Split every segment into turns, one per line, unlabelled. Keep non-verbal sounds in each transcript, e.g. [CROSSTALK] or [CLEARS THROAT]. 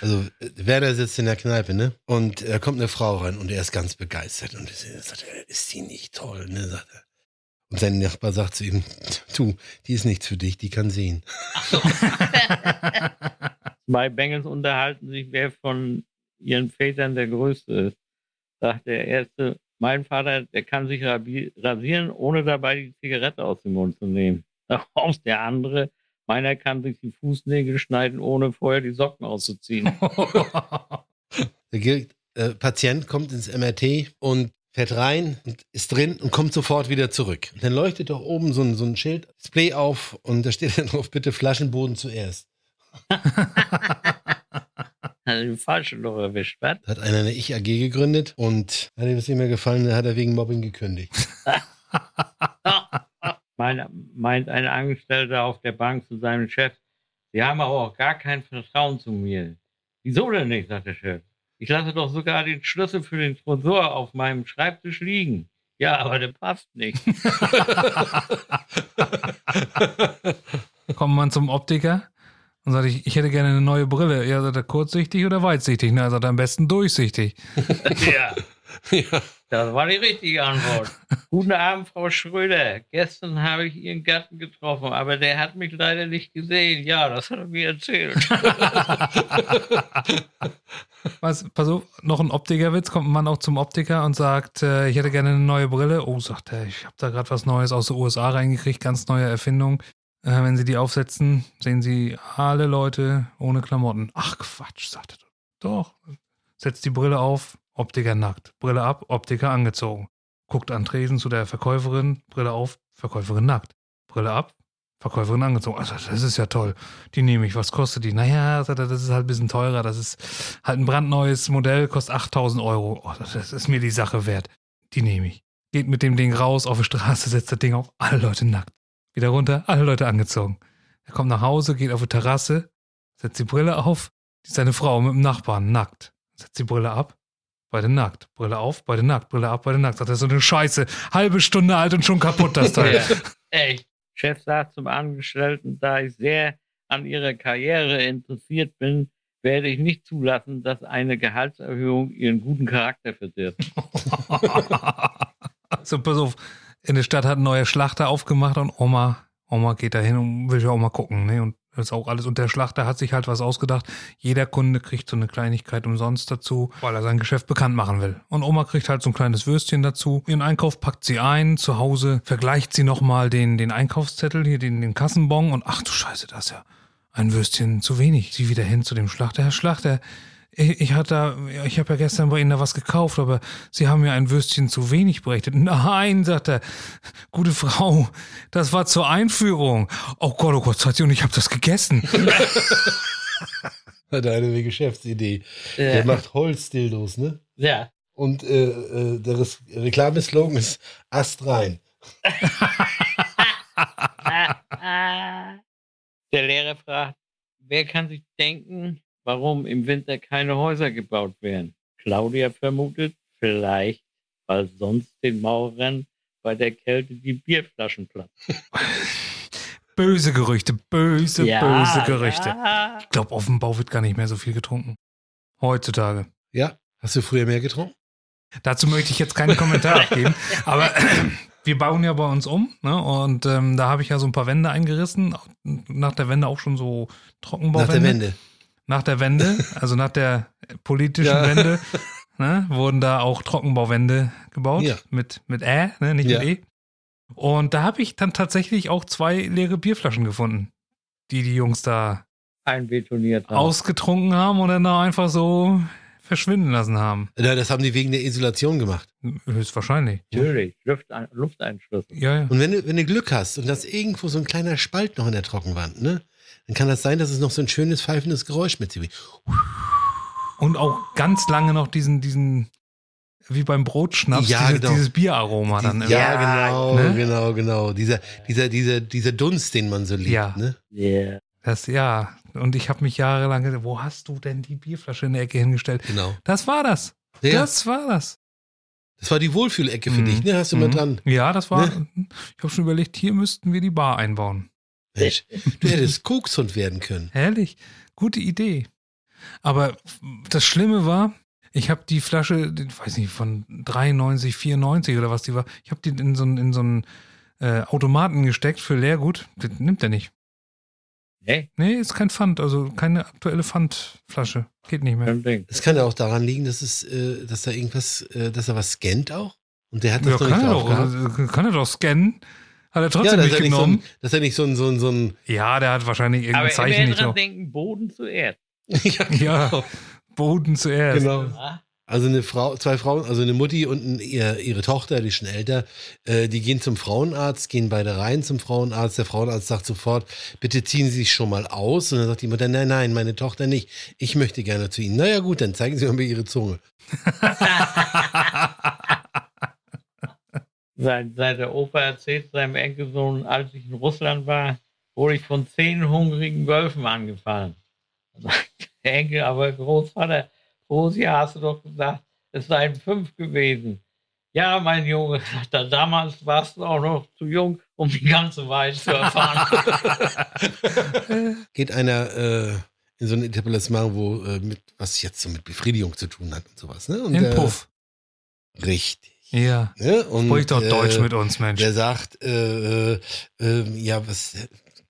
Also Werner sitzt in der Kneipe, ne? Und da kommt eine Frau rein und er ist ganz begeistert und er sagt, ist die nicht toll, ne? Sagt er. Und sein Nachbar sagt zu ihm, [LAUGHS] du, die ist nichts für dich, die kann sehen.
Zwei [LAUGHS] Bengels unterhalten sich, wer von ihren Vätern der Größte ist. Sagt der Erste, mein Vater, der kann sich rasieren, ohne dabei die Zigarette aus dem Mund zu nehmen. Darauf der andere, meiner kann sich die Fußnägel schneiden, ohne vorher die Socken auszuziehen. [LAUGHS] [LAUGHS]
der äh, Patient kommt ins MRT und fährt rein und ist drin und kommt sofort wieder zurück. Und dann leuchtet doch oben so ein, so ein Schild, Display auf und da steht [LAUGHS] dann drauf, bitte Flaschenboden zuerst.
Hat den falschen noch erwischt, was?
Hat einer eine Ich-AG gegründet und hat ihm das nicht mehr gefallen, dann hat er wegen Mobbing gekündigt.
Meint ein Angestellter auf der Bank zu seinem Chef, Sie haben aber auch gar kein Vertrauen zu mir. Wieso denn nicht, sagt der Chef. Ich lasse doch sogar den Schlüssel für den Tresor auf meinem Schreibtisch liegen. Ja, aber der passt nicht. [LAUGHS]
Kommt man zum Optiker und sagt, ich, ich hätte gerne eine neue Brille. Ja, sagt er kurzsichtig oder weitsichtig? Na, sagt er am besten durchsichtig. [LAUGHS]
ja. [LAUGHS] ja. Das war die richtige Antwort. [LAUGHS] Guten Abend, Frau Schröder. Gestern habe ich Ihren Gatten getroffen, aber der hat mich leider nicht gesehen. Ja, das hat er mir erzählt. [LAUGHS]
Was, pass auf, noch ein Optikerwitz. Kommt ein Mann auch zum Optiker und sagt, äh, ich hätte gerne eine neue Brille. Oh, sagt er, ich habe da gerade was Neues aus den USA reingekriegt, ganz neue Erfindung. Äh, wenn Sie die aufsetzen, sehen Sie alle Leute ohne Klamotten. Ach Quatsch, sagt er. Doch. Setzt die Brille auf, Optiker nackt. Brille ab, Optiker angezogen. Guckt an Tresen zu der Verkäuferin, Brille auf, Verkäuferin nackt. Brille ab, Verkäuferin angezogen. Also, das ist ja toll. Die nehme ich. Was kostet die? Naja, das ist halt ein bisschen teurer. Das ist halt ein brandneues Modell, kostet 8000 Euro. Oh, das ist mir die Sache wert. Die nehme ich. Geht mit dem Ding raus auf die Straße, [LAUGHS] setzt das Ding auf, alle Leute nackt. Wieder runter, alle Leute angezogen. Er kommt nach Hause, geht auf die Terrasse, setzt die Brille auf, ist seine Frau mit dem Nachbarn nackt. Setzt die Brille ab, Beide nackt. Brille auf, beide nackt. Brille ab, beide nackt. Sagt er so eine Scheiße. Halbe Stunde alt und schon kaputt, das Teil. ja. [LAUGHS]
Ey, Chef sagt zum Angestellten, da ich sehr an ihrer Karriere interessiert bin, werde ich nicht zulassen, dass eine Gehaltserhöhung ihren guten Charakter verdirbt. [LAUGHS]
also pass auf, in der Stadt hat ein neuer Schlachter aufgemacht und Oma, Oma geht da hin und will ja auch mal gucken, ne? Und das ist auch alles. Und der Schlachter hat sich halt was ausgedacht. Jeder Kunde kriegt so eine Kleinigkeit umsonst dazu, weil er sein Geschäft bekannt machen will. Und Oma kriegt halt so ein kleines Würstchen dazu. Ihren Einkauf packt sie ein. Zu Hause vergleicht sie nochmal den, den Einkaufszettel, hier den, den Kassenbon. Und ach du Scheiße, das ist ja ein Würstchen zu wenig. Sie wieder hin zu dem Schlachter. Herr Schlachter, ich, ich hatte, ich habe ja gestern bei Ihnen da was gekauft, aber Sie haben mir ein Würstchen zu wenig berichtet. Nein, sagt er, gute Frau, das war zur Einführung. Oh Gott, oh Gott, sagt sie, und ich habe das gegessen. [LAUGHS]
Hat er eine Geschäftsidee. Ja. Der macht Holzdildos, ne?
Ja.
Und äh, äh, der Reklameslogan ist Ast rein. [LAUGHS]
der Lehrer fragt, wer kann sich denken, warum im Winter keine Häuser gebaut werden. Claudia vermutet, vielleicht, weil sonst den Maurern bei der Kälte die Bierflaschen platzen. [LAUGHS]
Böse Gerüchte, böse, ja, böse Gerüchte. Ja. Ich glaube, auf dem Bau wird gar nicht mehr so viel getrunken. Heutzutage.
Ja, hast du früher mehr getrunken?
Dazu möchte ich jetzt keinen Kommentar [LAUGHS] abgeben, aber [CLEARS THROAT] wir bauen ja bei uns um ne? und ähm, da habe ich ja so ein paar Wände eingerissen. Nach der Wende auch schon so Trockenbauwände.
Nach der Wende
nach der Wende, also nach der politischen ja. Wende, ne, wurden da auch Trockenbauwände gebaut ja. mit, mit Ä, ne, nicht ja. mit E. Und da habe ich dann tatsächlich auch zwei leere Bierflaschen gefunden, die die Jungs da
einbetoniert
haben. ausgetrunken haben und dann da einfach so verschwinden lassen haben.
Ja, das haben die wegen der Isolation gemacht.
Höchstwahrscheinlich.
Natürlich, Lufteinschluss.
Ja, ja. Und wenn du, wenn du Glück hast und das irgendwo so ein kleiner Spalt noch in der Trockenwand, ne? Dann kann das sein, dass es noch so ein schönes pfeifendes Geräusch mit sich.
Und auch ganz lange noch diesen, diesen wie beim Brotschnaps,
Ja,
dieses,
genau.
dieses Bieraroma dann.
ja,
immer.
genau,
ne?
genau, genau. Dieser, dieser, dieser, dieser Dunst, den man so liebt.
Ja.
Ne?
Yeah.
Das, ja, und ich habe mich jahrelang gedacht, wo hast du denn die Bierflasche in der Ecke hingestellt?
Genau.
Das war das.
Ja, das,
Das war das.
war die Wohlfühlecke für
Mhm.
dich, ne? Hast du mal
Mhm.
dran.
Ja, das war.
Ne?
Ich habe schon überlegt, hier müssten wir die Bar einbauen.
Mensch, du hättest Kokshund werden können.
Herrlich. Gute Idee. Aber das Schlimme war, ich habe die Flasche, ich weiß nicht, von 93, 94 oder was die war, ich habe die in so, einen- in so einen äh, Automaten gesteckt für Leergut. Das nimmt er nicht.
Nee,
Nee, ist kein Pfand, also keine aktuelle Pfandflasche. Geht nicht mehr.
Es kann ja auch daran liegen, dass es, äh, dass da irgendwas, äh, dass er was scannt auch. Und der hat das
Ja,
noch
kann
nicht
er, doch, äh, kann er doch scannen. Hat er
Ja,
trotzdem
dass
nicht
nicht so
genommen.
ein, dass er nicht so ein, so ein, so ein
ja, der hat wahrscheinlich irgendein
Aber
Zeichen
immer
nicht
dran
drauf.
denken, Boden zuerst. [LAUGHS]
ja,
Ja, Boden zuerst.
genau. Also eine Frau, zwei Frauen, also eine Mutti und ein, ihr, ihre Tochter, die ist schon älter, äh, die gehen zum Frauenarzt, gehen beide rein zum Frauenarzt. Der Frauenarzt sagt sofort, bitte ziehen Sie sich schon mal aus. Und dann sagt die Mutter, nein, nein, meine Tochter nicht. Ich möchte gerne zu Ihnen. Naja gut, dann zeigen Sie mir mal Ihre Zunge. [LAUGHS] [LAUGHS]
Sein, sein der Opa erzählt seinem Enkelsohn, als ich in Russland war, wurde ich von zehn hungrigen Wölfen angefallen. Da sagt Der Enkel, aber Großvater, Rosia, hast du doch gesagt, es seien fünf gewesen. Ja, mein Junge, [LAUGHS] sagt er, damals warst du auch noch zu jung, um die ganze Wahrheit zu erfahren. [LAUGHS]
Geht einer äh, in so ein Etablissement, wo äh, mit was jetzt so mit Befriedigung zu tun hat und sowas, ne? Und
In
der-
Puff.
Richtig.
Ja.
Ne? Und,
Sprich doch
äh,
Deutsch mit uns, Mensch.
Der sagt, äh, äh, äh, ja, was,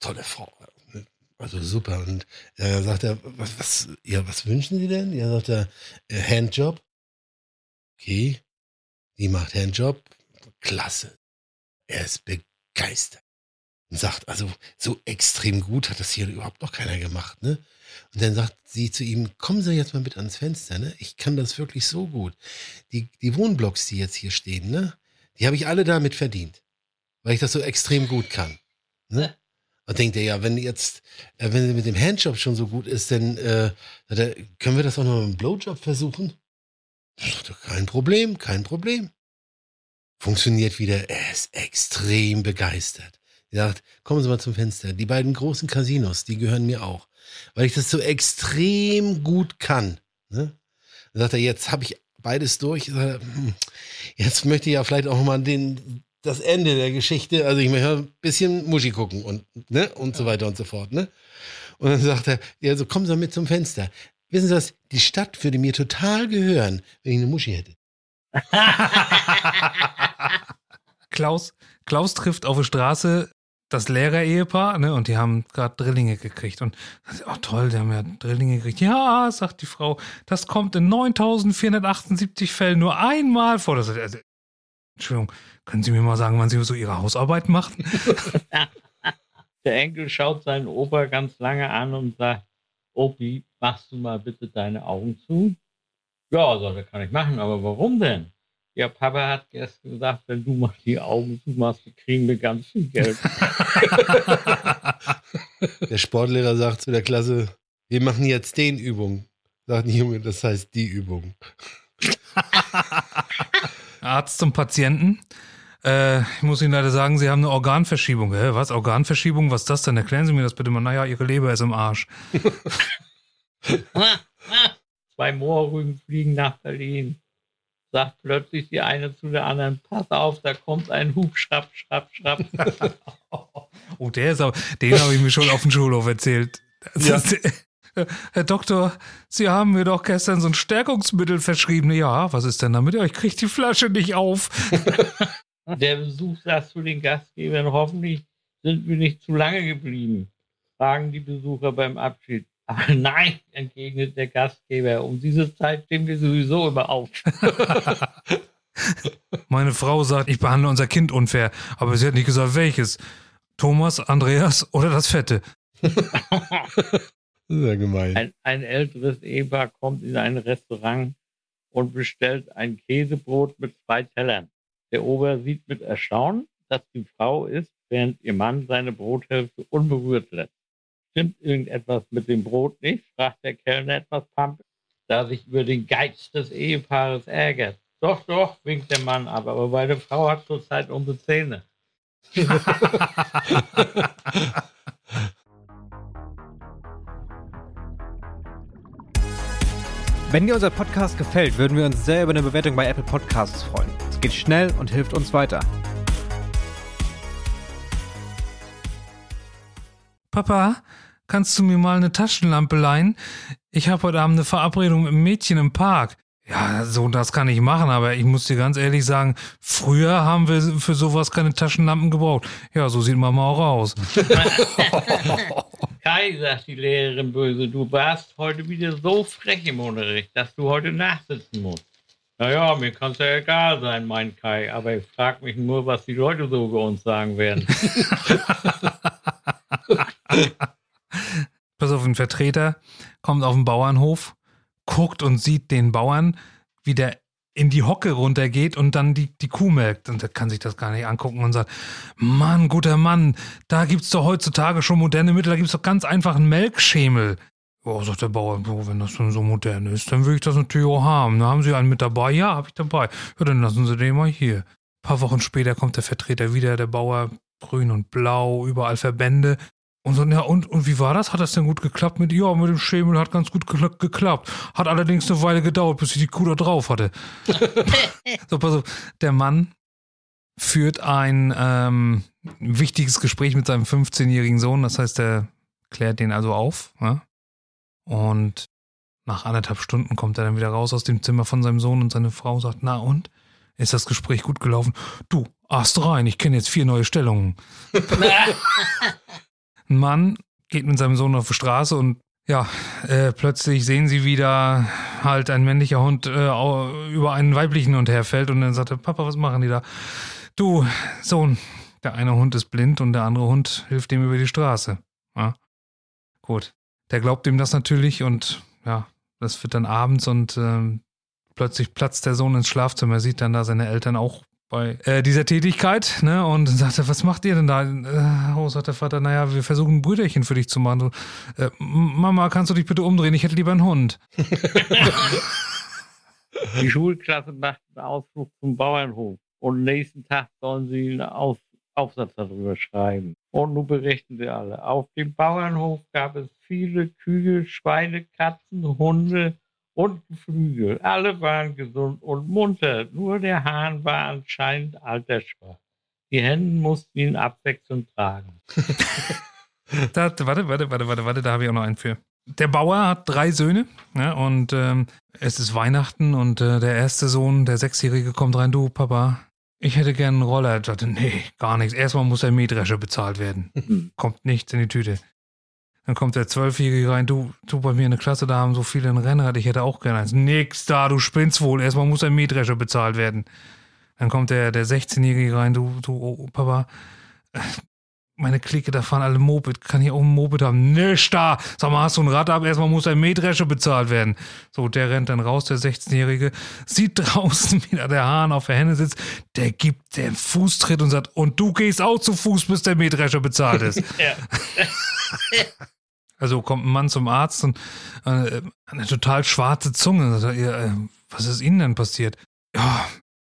tolle Frau. ne? Also super. Und äh, sagt er, was, was, ja, was wünschen Sie denn? Ja, sagt er, äh, Handjob. Okay. Die macht Handjob. Klasse. Er ist begeistert. Und sagt, also, so extrem gut hat das hier überhaupt noch keiner gemacht, ne? Und dann sagt sie zu ihm, kommen Sie jetzt mal mit ans Fenster, ne? Ich kann das wirklich so gut. Die, die Wohnblocks, die jetzt hier stehen, ne? Die habe ich alle damit verdient. Weil ich das so extrem gut kann. Ne? Und denkt er, ja, wenn jetzt, äh, wenn sie mit dem Handjob schon so gut ist, dann äh, er, können wir das auch noch mit dem Blowjob versuchen? Er, Kein Problem, kein Problem. Funktioniert wieder. Er ist extrem begeistert. Er sagt, kommen Sie mal zum Fenster. Die beiden großen Casinos, die gehören mir auch. Weil ich das so extrem gut kann. Ne? Dann sagt er, jetzt habe ich beides durch. Er, hm, Jetzt möchte ich ja vielleicht auch mal den, das Ende der Geschichte, also ich möchte ein bisschen Muschi gucken und, ne, und so weiter und so fort. Ne? Und dann sagt er, ja, so kommen Sie mit zum Fenster. Wissen Sie was, die Stadt würde mir total gehören, wenn ich eine Muschi hätte. [LAUGHS]
Klaus, Klaus trifft auf der Straße das Lehrer-Ehepaar, ne, und die haben gerade Drillinge gekriegt. Und, oh toll, die haben ja Drillinge gekriegt. Ja, sagt die Frau, das kommt in 9478 Fällen nur einmal vor. Das, also, Entschuldigung, können Sie mir mal sagen, wann Sie so Ihre Hausarbeit machen? [LAUGHS]
Der Enkel schaut seinen Opa ganz lange an und sagt, Opi, machst du mal bitte deine Augen zu? Ja, sagt er, kann ich machen, aber warum denn? Ja, Papa hat gestern gesagt, wenn du mal die Augen zumachst, kriegen wir ganz viel Geld. [LAUGHS]
Der Sportlehrer sagt zu der Klasse, wir machen jetzt den Übung. Sagt die Junge, das heißt die Übung. [LAUGHS]
Arzt zum Patienten. Äh, ich muss Ihnen leider sagen, Sie haben eine Organverschiebung. Hä? Was? Organverschiebung? Was ist das denn? Erklären Sie mir das bitte mal. Naja, Ihre Leber ist im Arsch. [LAUGHS]
Zwei Moorrüben fliegen nach Berlin. Sagt plötzlich die eine zu der anderen, pass auf, da kommt ein Hub, schrapp, schrapp, schrapp. [LAUGHS]
Oh, der ist aber, den habe ich mir schon auf dem Schulhof erzählt.
Ja.
ist, äh, [LAUGHS] Herr Doktor, Sie haben mir doch gestern so ein Stärkungsmittel verschrieben. Ja, was ist denn damit? Ja, ich kriege die Flasche nicht auf. [LAUGHS]
Der Besuch sagt zu den Gastgebern, hoffentlich sind wir nicht zu lange geblieben, fragen die Besucher beim Abschied. Aber [LAUGHS] nein, entgegnet der Gastgeber, um diese Zeit stehen wir sowieso immer auf. [LAUGHS]
Meine Frau sagt, ich behandle unser Kind unfair, aber sie hat nicht gesagt, welches. Thomas, Andreas oder das Fette.
Das ist ja gemein.
Ein, ein älteres Ehepaar kommt in ein Restaurant und bestellt ein Käsebrot mit zwei Tellern. Der Ober sieht mit Erstaunen, dass die Frau isst, während ihr Mann seine Brothälfte unberührt lässt. Stimmt irgendetwas mit dem Brot nicht? fragt der Kellner etwas pampig, da sich über den Geiz des Ehepaares ärgert. Doch, doch, winkt der Mann ab, aber meine Frau hat zurzeit unsere Zähne. [LAUGHS]
Wenn dir unser Podcast gefällt, würden wir uns sehr über eine Bewertung bei Apple Podcasts freuen. Es geht schnell und hilft uns weiter.
Papa, kannst du mir mal eine Taschenlampe leihen? Ich habe heute Abend eine Verabredung mit einem Mädchen im Park. Ja, so das kann ich machen, aber ich muss dir ganz ehrlich sagen, früher haben wir für sowas keine Taschenlampen gebraucht. Ja, so sieht Mama auch aus. [LAUGHS]
Kai, sagt die Lehrerin böse, du warst heute wieder so frech im Unterricht, dass du heute nachsitzen musst. Naja, mir kann es ja egal sein, mein Kai, aber ich frage mich nur, was die Leute so über uns sagen werden. [LAUGHS] [LAUGHS]
Pass auf, ein Vertreter kommt auf den Bauernhof, guckt und sieht den Bauern, wie der in die Hocke runtergeht und dann die, die Kuh melkt. Und er kann sich das gar nicht angucken und sagt, Mann, guter Mann, da gibt's doch heutzutage schon moderne Mittel, da gibt's doch ganz einfach einen Melkschemel. Oh, sagt der Bauer, oh, wenn das schon so modern ist, dann will ich das natürlich auch haben. Da haben Sie einen mit dabei? Ja, habe ich dabei. Ja, dann lassen Sie den mal hier. Ein paar Wochen später kommt der Vertreter wieder, der Bauer, grün und blau, überall Verbände. Und so, ja, und, und wie war das? Hat das denn gut geklappt mit, ja, mit dem Schemel hat ganz gut gekla- geklappt. Hat allerdings eine Weile gedauert, bis ich die Kuh da drauf hatte. [LAUGHS] so, pass auf, der Mann führt ein ähm, wichtiges Gespräch mit seinem 15-jährigen Sohn. Das heißt, er klärt den also auf. Ja? Und nach anderthalb Stunden kommt er dann wieder raus aus dem Zimmer von seinem Sohn und seine Frau sagt, na und? Ist das Gespräch gut gelaufen? Du, Ast rein, ich kenne jetzt vier neue Stellungen. [LAUGHS] Ein Mann geht mit seinem Sohn auf die Straße und ja, äh, plötzlich sehen sie wieder halt ein männlicher Hund äh, über einen weiblichen Hund herfällt und dann sagt er, Papa, was machen die da? Du, Sohn, der eine Hund ist blind und der andere Hund hilft ihm über die Straße. Ja. Gut. Der glaubt ihm das natürlich und ja, das wird dann abends und ähm, plötzlich platzt der Sohn ins Schlafzimmer, sieht dann da seine Eltern auch bei äh, dieser Tätigkeit, ne? Und dann sagt er, was macht ihr denn da? Äh, oh, sagt der Vater, naja, wir versuchen ein Brüderchen für dich zu machen. So, äh, Mama, kannst du dich bitte umdrehen? Ich hätte lieber einen Hund. [LAUGHS]
Die Schulklasse macht einen Ausflug zum Bauernhof und nächsten Tag sollen sie einen Auf Aufsatz darüber schreiben. Und nun berichten sie alle. Auf dem Bauernhof gab es viele Kühe, Schweine, Katzen, Hunde und Geflügel. Alle waren gesund und munter. Nur der Hahn war anscheinend altersschwach. Die Hennen mussten ihn abwechselnd tragen. [LAUGHS]
Da, warte, warte, warte, warte, warte, da habe ich auch noch einen für. Der Bauer hat drei Söhne ne, und ähm, es ist Weihnachten und äh, der erste Sohn, der Sechsjährige, kommt rein, du Papa, ich hätte gern einen Roller. Ich dachte, nee, gar nichts. Erstmal muss der Mähdrescher bezahlt werden. kommt nichts in die Tüte. Dann kommt der Zwölfjährige rein, du, du bei mir in der Klasse, da haben so viele ein Rennrad, ich hätte auch gerne eins. Nix da, du spinnst wohl. Erstmal muss der Mähdrescher bezahlt werden. Dann kommt der, der 16-Jährige rein, du, du, oh, Papa, äh, meine Clique, da fahren alle Moped. Kann ich auch ein Moped haben? Nicht da. Sag mal, hast du ein Rad ab? Erstmal muss ein Mähdrescher bezahlt werden. So, der rennt dann raus, der 16-Jährige. Sieht [LAUGHS] draußen, wie da der Hahn auf der Henne sitzt. Der gibt den Fußtritt und sagt, und du gehst auch zu Fuß, bis der Mähdrescher bezahlt ist. [LAUGHS]
Ja. [LAUGHS]
Also kommt ein Mann zum Arzt und äh, eine total schwarze Zunge. Sagt er, äh, was ist Ihnen denn passiert? Ja,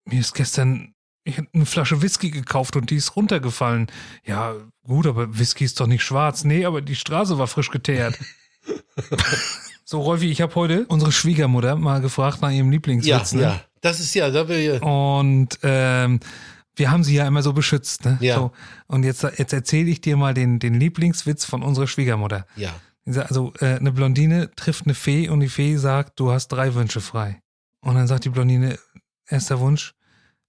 mir ist gestern ich hab eine Flasche Whisky gekauft und die ist runtergefallen. Ja, gut, aber Whisky ist doch nicht schwarz. Nee, aber die Straße war frisch geteert. [LAUGHS] so, Rolfi, ich habe heute unsere Schwiegermutter mal gefragt nach ihrem
Ja,
Lieblingswitz. ne?
ja. Das ist ja, da wir
Und ähm, wir haben sie ja immer so beschützt. Ne?
Ja.
So, und jetzt, jetzt erzähle ich dir mal den, den Lieblingswitz von unserer Schwiegermutter.
ja.
Also äh, eine Blondine trifft eine Fee und die Fee sagt, du hast drei Wünsche frei. Und dann sagt die Blondine, erster Wunsch,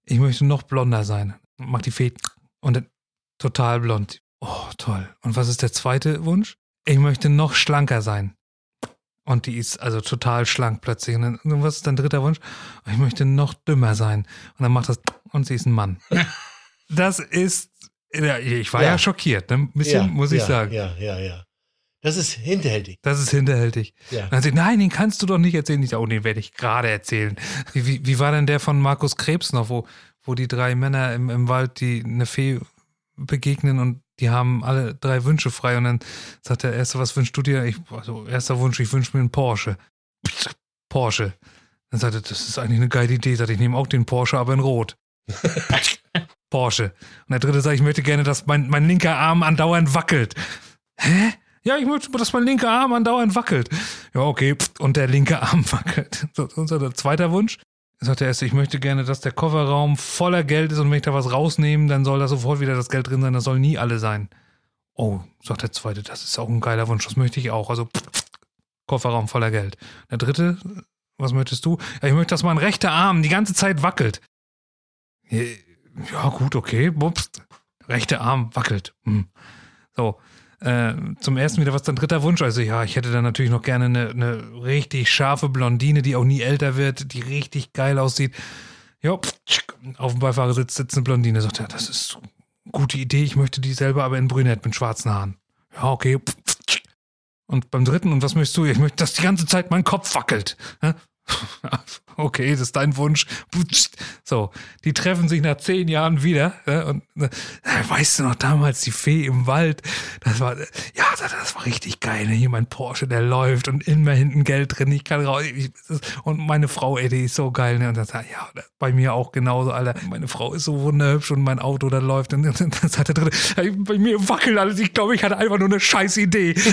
ich möchte noch blonder sein. Macht die Fee und dann total blond. Oh, toll. Und was ist der zweite Wunsch? Ich möchte noch schlanker sein. Und die ist also total schlank plötzlich. Und, dann, was ist dein dritter Wunsch? Ich möchte noch dümmer sein. Und dann macht das und sie ist ein Mann. [LAUGHS] Das ist, ich war ja,
Ja.
schockiert, ne? ein bisschen,
ja,
muss ich
ja,
sagen.
Ja, ja, ja. Das ist hinterhältig.
Das ist hinterhältig.
Ja.
Dann sie, nein, den kannst du doch nicht erzählen. Ich sag, oh, den werde ich gerade erzählen. Wie, wie, wie war denn der von Markus Krebs noch, wo, wo die drei Männer im, im Wald, die eine Fee begegnen und die haben alle drei Wünsche frei und dann sagt der Erste, was wünschst du dir? Ich, also, erster Wunsch, ich wünsche mir einen Porsche. Porsche. Dann sagte er, das ist eigentlich eine geile Idee. Sagt, ich nehme auch den Porsche, aber in Rot. [LAUGHS] Porsche. Und der dritte sagt, ich möchte gerne, dass mein, mein linker Arm andauernd wackelt. Hä? Ja, ich möchte, dass mein linker Arm andauernd wackelt. Ja, okay. Und der linke Arm wackelt. So, unser zweiter Wunsch. Sagt der erste, ich möchte gerne, dass der Kofferraum voller Geld ist und wenn ich da was rausnehme, dann soll da sofort wieder das Geld drin sein. Das soll nie alle sein. Oh, sagt der zweite, das ist auch ein geiler Wunsch. Das möchte ich auch. Also Kofferraum voller Geld. Der dritte, was möchtest du? Ja, ich möchte, dass mein rechter Arm die ganze Zeit wackelt. Ja, gut, okay. Bups. Rechter Arm wackelt. Hm. So. Äh, zum ersten wieder was dein dritter Wunsch. Also ja, ich hätte dann natürlich noch gerne eine, eine richtig scharfe Blondine, die auch nie älter wird, die richtig geil aussieht. Ja, auf dem Beifahrersitz sitzt eine Blondine. Sagt er, das ist eine gute Idee. Ich möchte die selber aber in brünett mit schwarzen Haaren. Ja, okay. Und beim dritten, und was möchtest du? Ich möchte, dass die ganze Zeit mein Kopf wackelt. [LAUGHS] okay, das ist dein Wunsch. So, die treffen sich nach zehn Jahren wieder. Und äh, weißt du noch damals die Fee im Wald? Das war, ja, das war richtig geil. Ne? Hier mein Porsche, der läuft und immer hinten Geld drin. Ich kann raus. Und meine Frau, ey, die ist so geil. Ne? Und das, ja, bei mir auch genauso, Alter. Meine Frau ist so wunderhübsch und mein Auto, da läuft. Und das hat der dritte, bei mir wackelt alles. Ich glaube, ich hatte einfach nur eine scheiß Idee. [LAUGHS]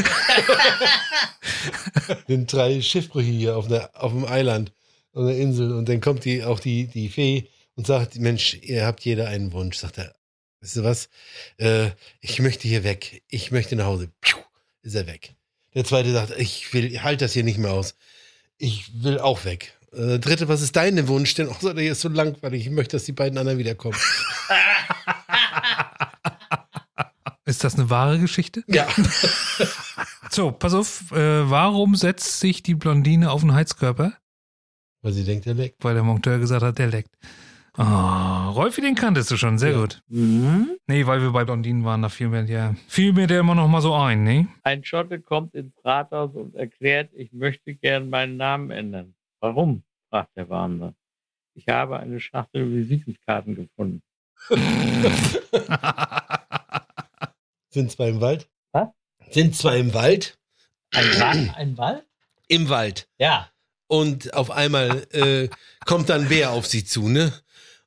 Den drei Schiffbrüche hier auf, der, auf dem Eiland auf der Insel und dann kommt die, auch die, die Fee und sagt, Mensch, ihr habt jeder einen Wunsch. Sagt er, weißt du was, äh, ich möchte hier weg, ich möchte nach Hause. Piu, ist er weg. Der zweite sagt, ich will, ich halte das hier nicht mehr aus. Ich will auch weg. Äh, der dritte, was ist dein Wunsch? Denn auch oh, der ist so langweilig. Ich möchte, dass die beiden anderen wiederkommen. [LAUGHS]
Ist das eine wahre Geschichte?
Ja. [LAUGHS]
so, pass auf. Äh, warum setzt sich die Blondine auf den Heizkörper?
Weil sie denkt, der leckt.
Weil der Monteur gesagt hat, der leckt. Oh, Rolfi, den kanntest du schon, sehr ja. gut. Mhm. Nee, weil wir bei Blondinen waren, da fiel mir, ja, fiel mir der immer noch mal so ein, ne?
Ein Schotte kommt ins Rathaus und erklärt, ich möchte gern meinen Namen ändern. Warum? fragt der Warnende. Ich habe eine Schachtel Visitenkarten gefunden. [LAUGHS]
Sind zwei im Wald?
Was?
Sind zwei im Wald?
Ein Wald? Ein Wald?
Im Wald.
Ja
und auf einmal äh, kommt dann ein Bär auf sie zu, ne?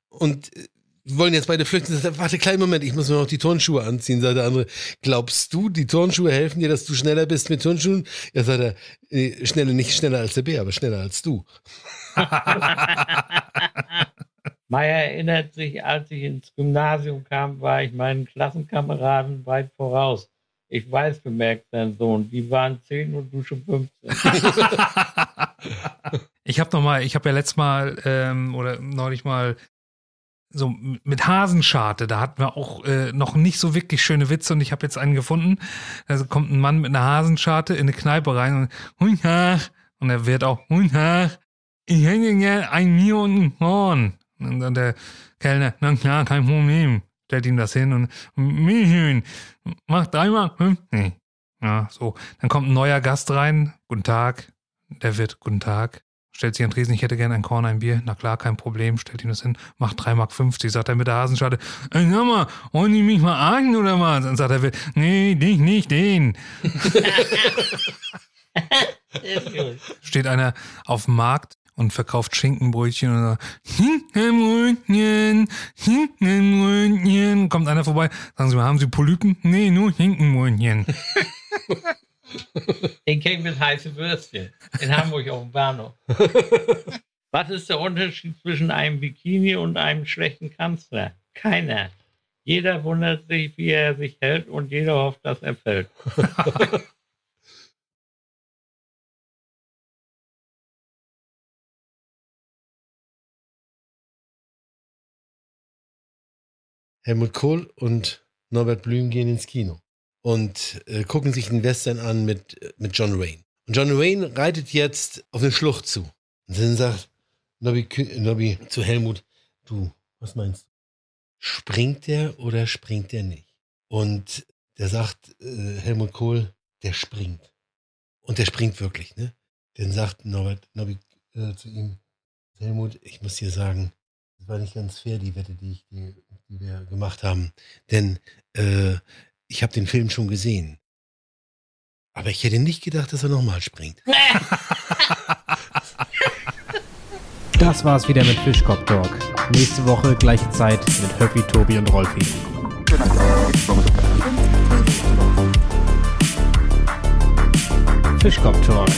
Und äh, wollen jetzt beide flüchten. Sagt, warte, kleinen Moment, ich muss mir noch die Turnschuhe anziehen, sagt der andere. Glaubst du, die Turnschuhe helfen dir, dass du schneller bist mit Turnschuhen? Ja, sagt er, äh, schneller, nicht schneller als der Bär, aber schneller als du. [LAUGHS]
Meier erinnert sich, als ich ins Gymnasium kam, war ich meinen Klassenkameraden weit voraus. Ich weiß, bemerkt sein Sohn, die waren 10 und du schon 15. [LAUGHS]
ich habe noch mal, ich habe ja letztes Mal ähm, oder neulich mal so mit Hasenscharte, da hatten wir auch äh, noch nicht so wirklich schöne Witze und ich habe jetzt einen gefunden. Also kommt ein Mann mit einer Hasenscharte in eine Kneipe rein und und er wird auch ich hätte gerne ein Mir und ein Horn. Und dann der Kellner, na klar, kein Problem stellt ihm das hin und Milchhühn, mach dreimal fünfzig. Ja, so. Dann kommt ein neuer Gast rein. Guten Tag. Der wird, guten Tag. Stellt sich an Tresen, ich hätte gerne ein Korn, ein Bier. Na klar, kein Problem. Stellt ihm das hin. Macht 3,50 Mark. Sagt er mit der Hasenschale. Ey, sag mal, wollen die mich mal argen oder was? Und sagt er, nee, dich nicht, den. [LAUGHS] Steht einer auf dem Markt und verkauft Schinkenbrötchen und sagt, Schinkenbrötchen, Schinkenbrötchen. Kommt einer vorbei, sagen Sie mal, haben Sie Polypen? Nee, nur Schinkenbrötchen. [LAUGHS]
Den kenne ich mit heißen Würstchen. In Hamburg auf dem Bahnhof. [LAUGHS] Was ist der Unterschied zwischen einem Bikini und einem schlechten Kanzler? Keiner. Jeder wundert sich, wie er sich hält und jeder hofft, dass er fällt. [LAUGHS]
Helmut Kohl und Norbert Blüm gehen ins Kino und äh, gucken sich den Western an mit, mit John Wayne. Und John Wayne reitet jetzt auf eine Schlucht zu. Und dann sagt Nobby, Nobby zu Helmut, du, was meinst du? Springt der oder springt der nicht? Und der sagt äh, Helmut Kohl, der springt. Und der springt wirklich, ne? Dann sagt Norbert Nobby äh, zu ihm, Helmut, ich muss dir sagen, das war nicht ganz fair, die Wette, die, ich, die, die wir gemacht haben. Denn äh, ich habe den Film schon gesehen. Aber ich hätte nicht gedacht, dass er nochmal springt. [LAUGHS]
Das war's wieder mit Fischkopf Talk. Nächste Woche gleiche Zeit mit Höffi, Tobi und Rolfi. Fischkopf Talk